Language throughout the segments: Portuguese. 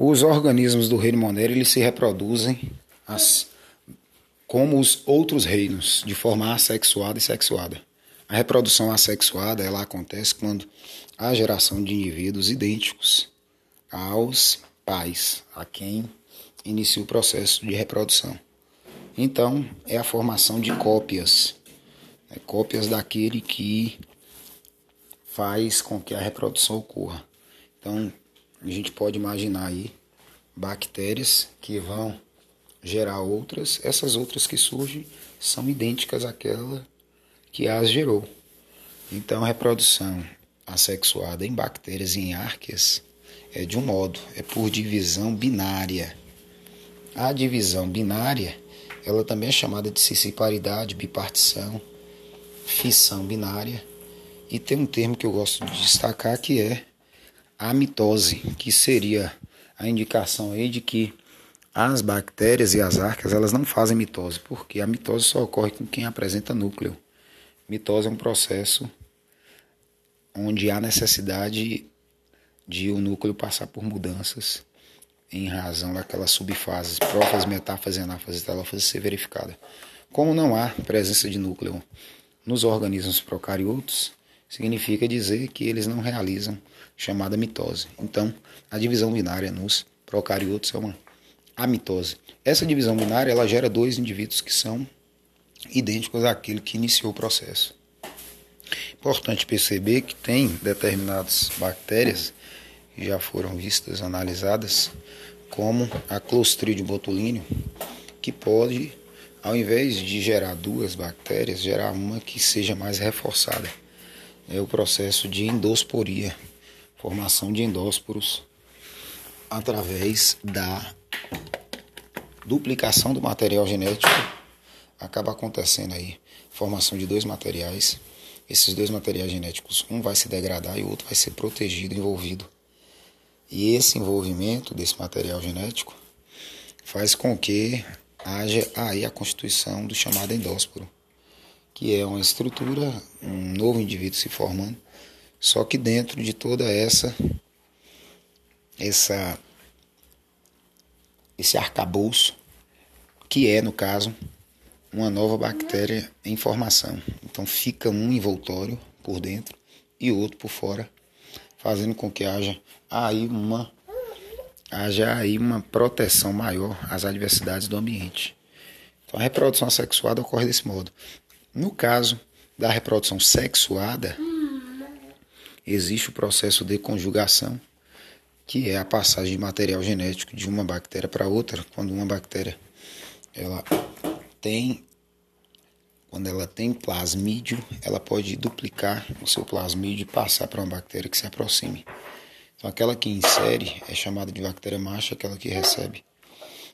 Os organismos do reino Monero eles se reproduzem as, como os outros reinos, de forma assexuada e sexuada. A reprodução assexuada ela acontece quando há geração de indivíduos idênticos aos pais, a quem inicia o processo de reprodução. Então, é a formação de cópias, né, cópias daquele que faz com que a reprodução ocorra. Então, a gente pode imaginar aí bactérias que vão gerar outras, essas outras que surgem são idênticas àquela que as gerou. Então, a reprodução assexuada em bactérias e em árqueas é de um modo, é por divisão binária. A divisão binária, ela também é chamada de cisciparidade, bipartição, fissão binária, e tem um termo que eu gosto de destacar que é a mitose, que seria a indicação aí de que as bactérias e as arcas elas não fazem mitose, porque a mitose só ocorre com quem apresenta núcleo. Mitose é um processo onde há necessidade de o núcleo passar por mudanças em razão daquelas subfases, prófases, metáfases, anáfases e telófases ser verificada. Como não há presença de núcleo nos organismos procariotos, significa dizer que eles não realizam chamada mitose. Então, a divisão binária nos procariotos é uma amitose. Essa divisão binária ela gera dois indivíduos que são idênticos àquele que iniciou o processo. Importante perceber que tem determinadas bactérias que já foram vistas, analisadas, como a Clostridium botulinum, que pode, ao invés de gerar duas bactérias, gerar uma que seja mais reforçada. É o processo de endosporia, formação de endósporos através da duplicação do material genético. Acaba acontecendo aí formação de dois materiais. Esses dois materiais genéticos, um vai se degradar e o outro vai ser protegido, envolvido. E esse envolvimento desse material genético faz com que haja aí a constituição do chamado endósporo, que é uma estrutura, um novo indivíduo se formando só que dentro de toda essa essa esse arcabouço que é no caso uma nova bactéria em formação. Então fica um envoltório por dentro e outro por fora, fazendo com que haja aí uma haja aí uma proteção maior às adversidades do ambiente. Então a reprodução sexuada ocorre desse modo. No caso da reprodução sexuada, existe o processo de conjugação, que é a passagem de material genético de uma bactéria para outra, quando uma bactéria ela tem quando ela tem plasmídio, ela pode duplicar o seu plasmídio e passar para uma bactéria que se aproxime. Então, aquela que insere é chamada de bactéria macho, aquela que recebe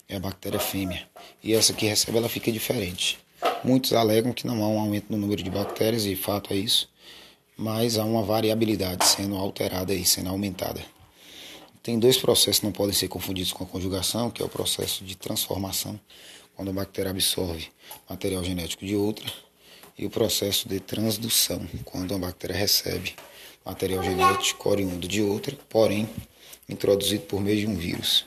é a bactéria fêmea. E essa que recebe, ela fica diferente. Muitos alegam que não há um aumento no número de bactérias, e fato é isso mas há uma variabilidade sendo alterada e sendo aumentada. Tem dois processos que não podem ser confundidos com a conjugação, que é o processo de transformação, quando a bactéria absorve material genético de outra, e o processo de transdução, quando a bactéria recebe material genético oriundo de outra, porém introduzido por meio de um vírus.